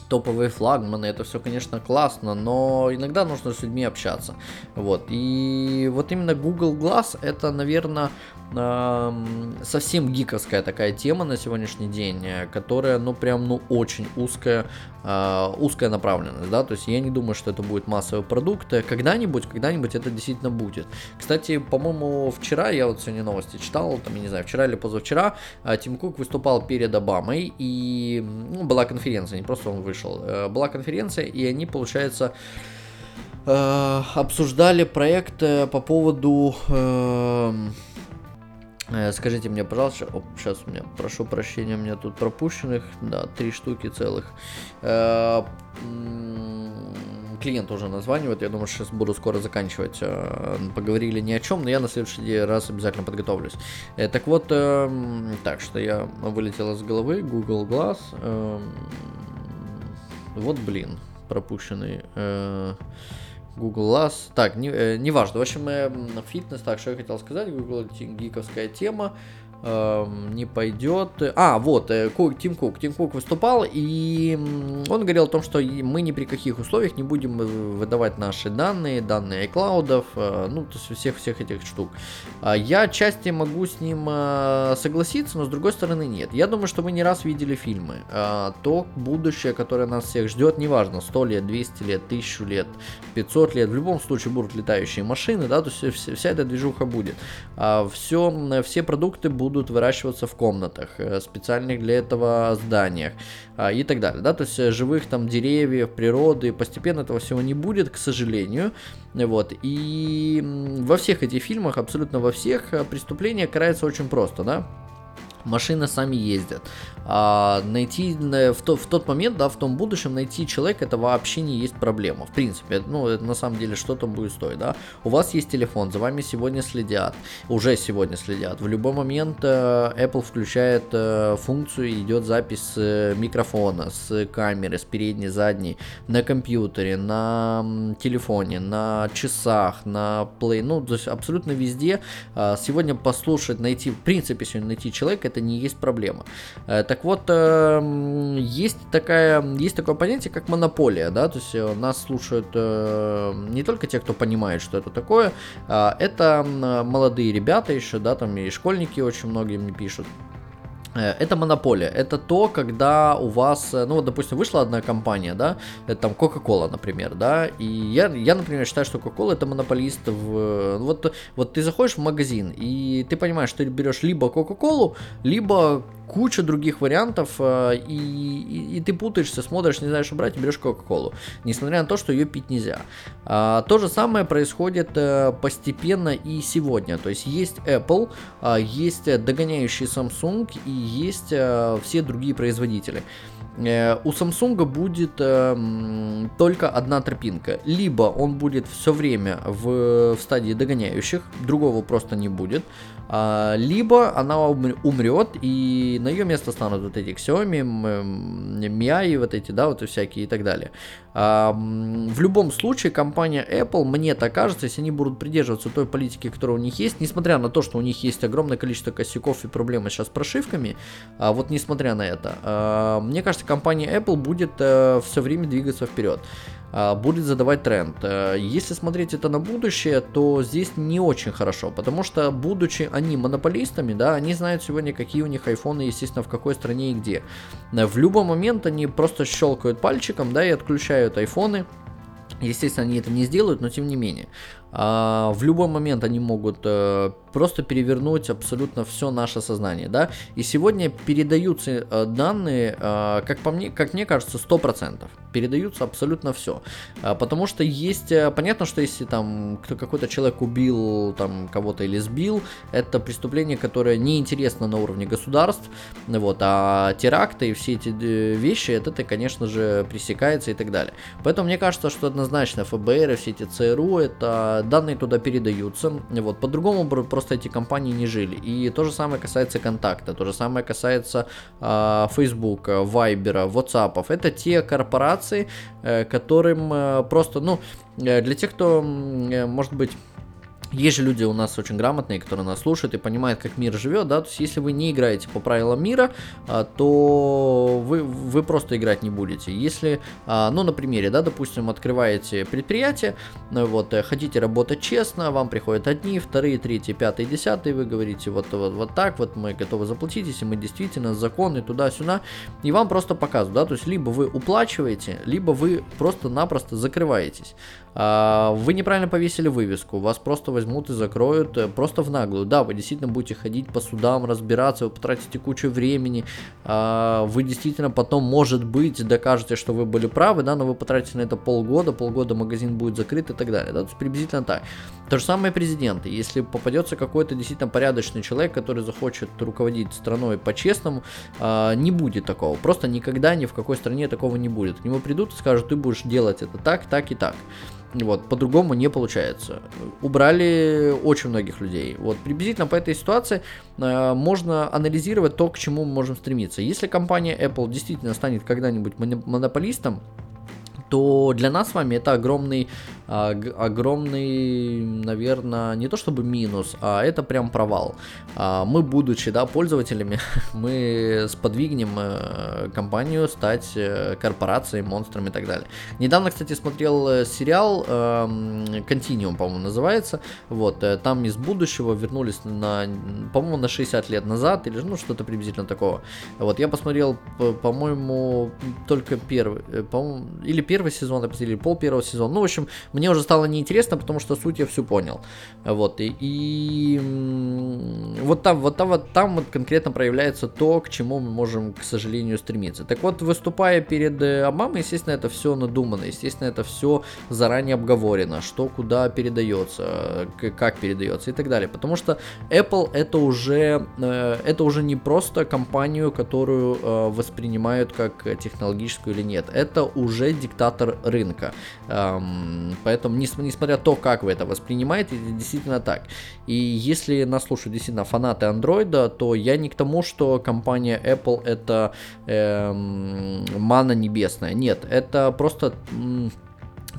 [SPEAKER 1] топовые флагманы, это все, конечно, классно, но иногда нужно с людьми общаться. Вот. И вот именно Google Glass это, наверное, совсем гиковская такая тема на сегодняшний день, э, которая, ну, прям, ну, очень узкая, а, узкая направленность, да, то есть я не думаю, что это будет массовый продукт, э, когда-нибудь, когда-нибудь это действительно будет. Кстати, по-моему, вчера, я вот сегодня новости читал, там, я не знаю, вчера или позавчера, а, Тим Кук выступал перед Обамой, и ну, была конференция, не просто он вышел, э, была конференция, и они, получается, обсуждали проект по поводу Э, скажите мне, пожалуйста, оп, сейчас у меня, прошу прощения, у меня тут пропущенных, да, три штуки целых. Э, клиент уже названивает, я думаю, сейчас буду скоро заканчивать. Э, поговорили ни о чем, но я на следующий раз обязательно подготовлюсь. Так вот, так что я вылетел из головы, Google Glass. Вот, блин, пропущенный Google Glass. Так, не, э, не важно. В общем, э, фитнес, так, что я хотел сказать, Google гиковская тема не пойдет. А, вот, э, Тим Кук. Тим Кук выступал, и он говорил о том, что мы ни при каких условиях не будем э, выдавать наши данные, данные iCloud, э, ну, то есть всех-всех этих штук. А я части могу с ним согласиться, но с другой стороны нет. Я думаю, что мы не раз видели фильмы. А, то будущее, которое нас всех ждет, неважно, 100 лет, 200 лет, 1000 лет, 500 лет, в любом случае будут летающие машины, да, то есть вся эта движуха будет. Все, а, все продукты будут будут выращиваться в комнатах, э, специальных для этого зданиях а, и так далее. Да? То есть э, живых там деревьев, природы, постепенно этого всего не будет, к сожалению. Вот. И во всех этих фильмах, абсолютно во всех, э, преступление карается очень просто, да? Машины сами ездят. А найти в, то, в тот момент, да, в том будущем найти человека, это вообще не есть проблема. В принципе, ну, на самом деле что-то будет стоить, да. У вас есть телефон, за вами сегодня следят, уже сегодня следят. В любой момент э, Apple включает э, функцию, идет запись с э, микрофона, с камеры, с передней, задней, на компьютере, на телефоне, на часах, на плей, ну, то есть абсолютно везде. Э, сегодня послушать, найти, в принципе, сегодня найти человека, это не есть проблема. Э, так вот, э, есть, такая, есть такое понятие, как монополия, да, то есть э, нас слушают не только те, кто понимает, что это такое, а это молодые ребята еще, да, там и школьники очень многие мне пишут. Это монополия. Это то, когда у вас, ну вот, допустим, вышла одна компания, да, это там Coca-Cola, например, да, и я, я, например, считаю, что Coca-Cola это монополист в... Вот, вот ты заходишь в магазин, и ты понимаешь, что ты берешь либо Coca-Cola, либо куча других вариантов, э, и, и, и ты путаешься, смотришь, не знаешь, что брать, и берешь Кока-Колу, несмотря на то, что ее пить нельзя. А, то же самое происходит а, постепенно и сегодня. То есть есть Apple, а, есть догоняющий Samsung и есть все другие производители. У Samsung будет э, только одна тропинка. Либо он будет все время в, в стадии догоняющих, другого просто не будет. А, либо она умрет, и на ее место станут вот эти Xiaomi, Mi, вот эти, да, вот и всякие и так далее. В любом случае, компания Apple, мне так кажется, если они будут придерживаться той политики, которая у них есть, несмотря на то, что у них есть огромное количество косяков и проблемы сейчас с прошивками, а вот несмотря на это, а, мне кажется, компания Apple будет а, все время двигаться вперед. А, будет задавать тренд. Э, если смотреть это на будущее, то здесь не очень хорошо, потому что, будучи они монополистами, да, они знают сегодня, какие у них айфоны, естественно, в какой стране и где. Э, в любой момент они просто щелкают пальчиком, да, и отключают айфоны, Естественно, они это не сделают, но тем не менее. А, в любой момент они могут э, просто перевернуть абсолютно все наше сознание, да. И сегодня передаются э, данные, э, как по мне, как мне кажется, 100%. Передаются абсолютно все. А, потому что есть, понятно, что если там кто какой-то человек убил там кого-то или сбил, это преступление, которое неинтересно на уровне государств, вот, а теракты и все эти вещи, это, это, конечно же, пресекается и так далее. Поэтому мне кажется, что однозначно ФБР и все эти ЦРУ это данные туда передаются. Вот, по-другому просто эти компании не жили. И то же самое касается контакта, то же самое касается э, Facebook, Viber, WhatsApp. Это те корпорации, э, которым э, просто, ну, э, для тех, кто, э, может быть, есть же люди у нас очень грамотные, которые нас слушают и понимают, как мир живет, да, то есть если вы не играете по правилам мира, а, то вы, вы просто играть не будете. Если, а, ну, на примере, да, допустим, открываете предприятие, ну, вот, э, хотите работать честно, вам приходят одни, вторые, третьи, пятые, десятые, вы говорите вот, вот, вот так, вот мы готовы заплатить, если мы действительно законы туда-сюда, и вам просто показывают, да, то есть либо вы уплачиваете, либо вы просто-напросто закрываетесь. А, вы неправильно повесили вывеску, вас просто возьмут и закроют э, просто в наглую. Да, вы действительно будете ходить по судам, разбираться, вы потратите кучу времени, а, вы действительно потом, может быть, докажете, что вы были правы, да, но вы потратите на это полгода, полгода магазин будет закрыт и так далее, да, то есть приблизительно так. То же самое президенты, если попадется какой-то действительно порядочный человек, который захочет руководить страной по-честному, а, не будет такого, просто никогда ни в какой стране такого не будет. К нему придут и скажут, ты будешь делать это так, так и так. Вот, по-другому не получается. Убрали очень многих людей. Вот, приблизительно по этой ситуации э, можно анализировать то, к чему мы можем стремиться. Если компания Apple действительно станет когда-нибудь монополистом, то для нас с вами это огромный огромный, наверное, не то чтобы минус, а это прям провал. А, мы, будучи, да, пользователями, мы сподвигнем э, компанию стать э, корпорацией, монстрами и так далее. Недавно, кстати, смотрел э, сериал Continuum, по-моему, называется. Вот, там из будущего вернулись на, по-моему, на 60 лет назад, или ну что-то приблизительно такого. Вот, я посмотрел, по-моему, только первый, по или первый сезон, или пол первого сезона. Ну, в общем, мне уже стало неинтересно, потому что суть я всю понял. Вот, и, и вот там, вот там, вот там вот конкретно проявляется то, к чему мы можем, к сожалению, стремиться. Так вот, выступая перед э, Обамой, естественно, это все надумано, естественно, это все заранее обговорено, что куда передается, как передается и так далее. Потому что Apple это уже, э, это уже не просто компанию, которую э, воспринимают как технологическую или нет. Это уже диктатор рынка. Эм, поэтому, несмотря на то, как вы это воспринимаете, это действительно так. И если нас слушают действительно фанаты андроида, то я не к тому, что компания Apple это эм, мана небесная. Нет, это просто так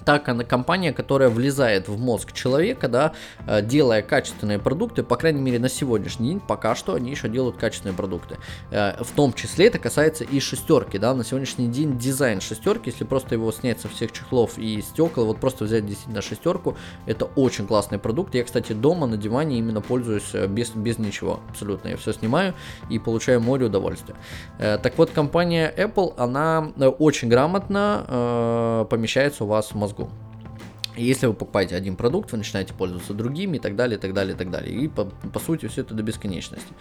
[SPEAKER 1] она компания, которая влезает в мозг человека, да, э, делая качественные продукты, по крайней мере на сегодняшний день, пока что они еще делают качественные продукты. Э, в том числе это касается и шестерки, да, на сегодняшний день дизайн шестерки, если просто его снять со всех чехлов и стекол, вот просто взять действительно шестерку, это очень классный продукт. Я, кстати, дома на диване именно пользуюсь э, без, без ничего абсолютно. Я все снимаю и получаю море удовольствия. Так вот, компания Apple, она очень грамотно помещается у вас в мозгу мозгу. Если вы покупаете один продукт, вы начинаете пользоваться другими и так далее, и так далее, и так далее. И по, по сути все это до бесконечности.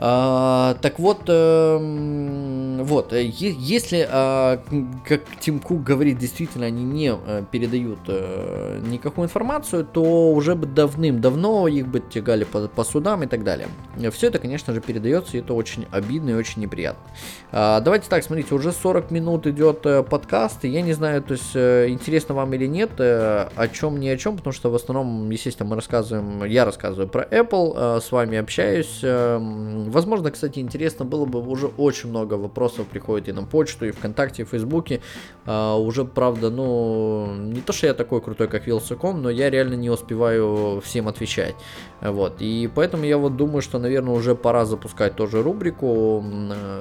[SPEAKER 1] А, так вот, э, вот, э, если, э, как Тим Кук говорит, действительно они не э, передают э, никакую информацию, то уже бы давным-давно их бы тягали по, по судам и так далее. Все это, конечно же, передается, и это очень обидно и очень неприятно. А, давайте так, смотрите, уже 40 минут идет э, подкаст, и я не знаю, то есть, э, интересно вам или нет, э, о чем, не о чем, потому что в основном, естественно, мы рассказываем, я рассказываю про Apple, э, с вами общаюсь, э, Возможно, кстати, интересно было бы, уже очень много вопросов приходит и на почту, и ВКонтакте, и в Фейсбуке. А, уже, правда, ну, не то, что я такой крутой, как Вилсаком, но я реально не успеваю всем отвечать. Вот, и поэтому я вот думаю, что, наверное, уже пора запускать тоже рубрику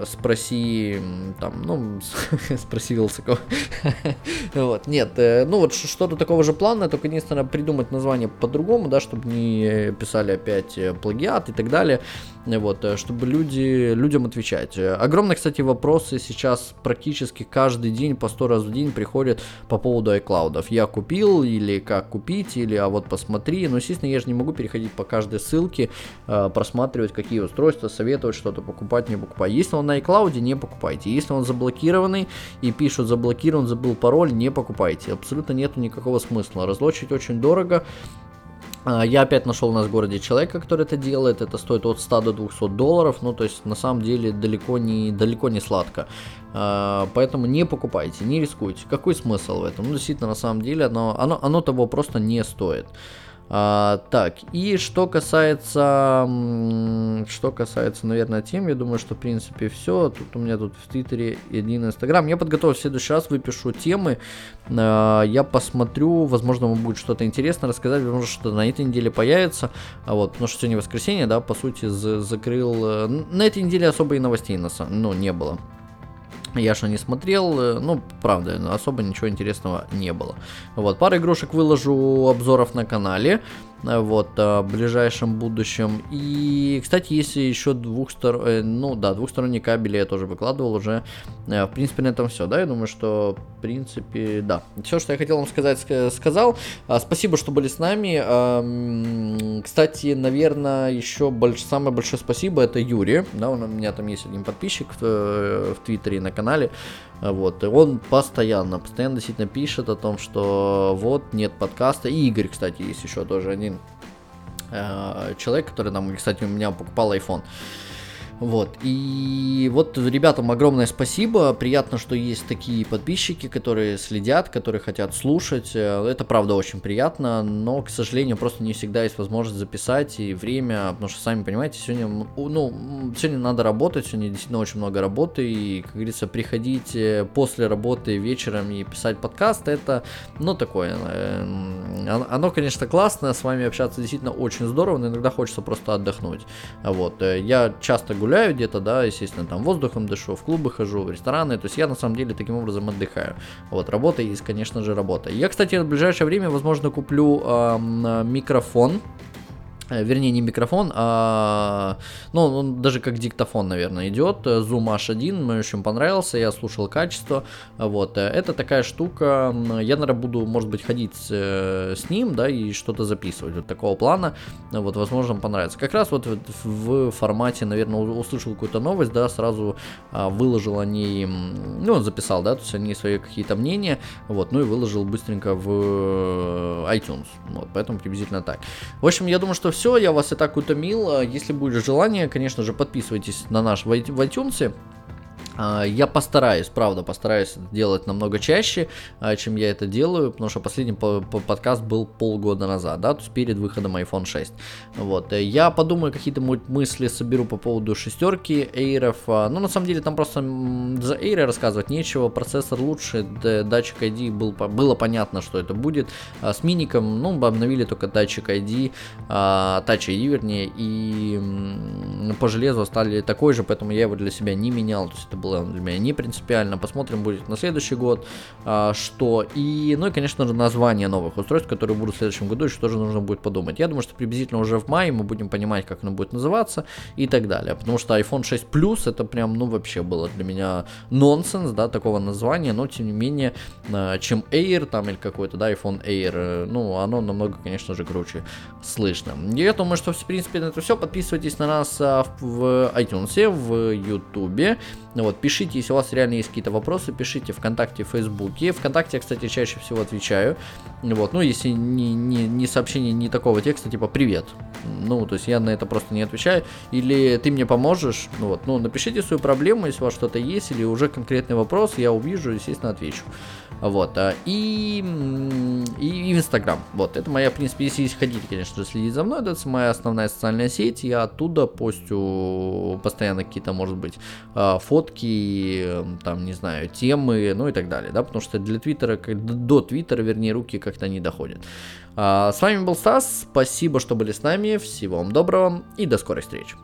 [SPEAKER 1] «Спроси», там, ну, спроси Вилсаком. Вот, нет, э, ну вот что-то такого же плана, только единственное придумать название по-другому, да, чтобы не писали опять э, плагиат и так далее, вот, э, чтобы люди, людям отвечать. Огромные, кстати, вопросы сейчас практически каждый день по 100 раз в день приходят по поводу iCloud. Я купил, или как купить, или а вот посмотри, но, естественно, я же не могу переходить по каждой ссылке э, просматривать, какие устройства, советовать что-то покупать, не покупать. Если он на iCloud, не покупайте. Если он заблокированный и пишут заблокирован, забыл пароль, не покупайте. Абсолютно нету никакого смысла. Разлочить очень дорого. А, я опять нашел у нас в городе человека, который это делает. Это стоит от 100 до 200 долларов. Ну, то есть, на самом деле, далеко не, далеко не сладко. А, поэтому не покупайте, не рискуйте. Какой смысл в этом? Ну, действительно, на самом деле, оно, оно, оно того просто не стоит. А, так, и что касается, что касается, наверное, тем, я думаю, что, в принципе, все. Тут у меня тут в Твиттере один Инстаграм. Я подготовил в следующий раз, выпишу темы. А, я посмотрю, возможно, вам будет что-то интересно рассказать, может, что на этой неделе появится. А вот, потому что сегодня воскресенье, да, по сути, закрыл... Э, на этой неделе особо и новостей, на самом, ну, не было. Я же не смотрел, э, ну, правда, особо ничего интересного не было. Вот, пару игрушек выложу обзоров на канале вот, э, в ближайшем будущем. И, кстати, если еще двухстор... Э, ну да, двухсторонние кабели я тоже выкладывал уже. Э, в принципе, на этом все, да, я думаю, что, в принципе, да. Все, что я хотел вам сказать, сказал. Спасибо, что были с нами. Кстати, наверное, еще больш... самое большое спасибо это Юрий, да, у меня там есть один подписчик в, в Твиттере на канале. Вот, и он постоянно, постоянно действительно пишет о том, что вот нет подкаста. И Игорь, кстати, есть еще тоже один э, человек, который нам, кстати, у меня покупал iPhone. Вот, и вот ребятам огромное спасибо, приятно, что есть такие подписчики, которые следят, которые хотят слушать, э, это правда очень приятно, но, к сожалению, просто не всегда есть возможность записать и время, потому что, сами понимаете, сегодня, ну, сегодня надо работать, сегодня действительно очень много работы, и, как говорится, приходить э, после работы вечером и писать подкаст, это, ну, такое, э, оно, конечно, классно, с вами общаться действительно очень здорово, но иногда хочется просто отдохнуть, вот, я часто гуляю гуляю где-то, да, естественно, там воздухом дышу, в клубы хожу, в рестораны, то есть я на самом деле таким образом отдыхаю. Вот, работа есть, конечно же, работа. Я, кстати, в ближайшее время, возможно, куплю э, микрофон, вернее, не микрофон, а, ну, он даже как диктофон, наверное, идет. Zoom H1, мне очень понравился, я слушал качество. Вот, э, это такая штука, я, наверное, буду, может быть, ходить с, э, с ним, да, и что-то записывать вот такого плана. Вот, возможно, понравится. Как раз вот в, в формате, наверное, услышал какую-то новость, да, сразу а, выложил они, ну, он записал, да, то есть они свои какие-то мнения, вот, ну и выложил быстренько в iTunes. Вот, поэтому приблизительно так. В общем, я думаю, что все, я вас и так утомил. А если будет желание, конечно же, подписывайтесь на наш в iTunes. А, я постараюсь, правда, постараюсь делать намного чаще, а, чем я это делаю, потому что последний подкаст был полгода назад, да, то есть перед выходом iPhone 6. Вот, э, я подумаю, какие-то мысли соберу по поводу шестерки, эйров, а, ну, на самом деле, там просто за эйры рассказывать нечего, процессор лучше, датчик ID был, было понятно, что это будет, с миником, ну, обновили только датчик ID, Touch ID, вернее, и по железу стали такой же, поэтому я его для себя не менял, то есть это был было для меня не принципиально. Посмотрим, будет на следующий год, а, что. И, ну и, конечно же, название новых устройств, которые будут в следующем году, еще тоже нужно будет подумать. Я думаю, что приблизительно уже в мае мы будем понимать, как оно будет называться и так далее. Потому что iPhone 6 Plus это прям, ну, вообще было для меня нонсенс, да, такого названия, но тем не менее, а, чем Air там или какой-то, да, iPhone Air, э, ну, оно намного, конечно же, круче слышно. Я думаю, что, в принципе, это все. Подписывайтесь на нас а, в iTunes, в YouTube. Вот, пишите, если у вас реально есть какие-то вопросы, пишите ВКонтакте, в Фейсбуке. ВКонтакте я, кстати, чаще всего отвечаю. Вот, ну, если не, не, не сообщение, не такого текста, типа «Привет». Ну, то есть я на это просто не отвечаю. Или ты мне поможешь, ну, вот, ну, напишите свою проблему, если у вас что-то есть, или уже конкретный вопрос, я увижу, естественно, отвечу. Вот, а, и, и, Инстаграм. Вот, это моя, в принципе, если хотите, конечно следить за мной, это моя основная социальная сеть, я оттуда постю постоянно какие-то, может быть, а, фотки, там, не знаю, темы, ну и так далее, да, потому что для Твиттера, до Твиттера, вернее, руки как-то не доходят. А, с вами был Стас, спасибо, что были с нами, всего вам доброго и до скорой встречи.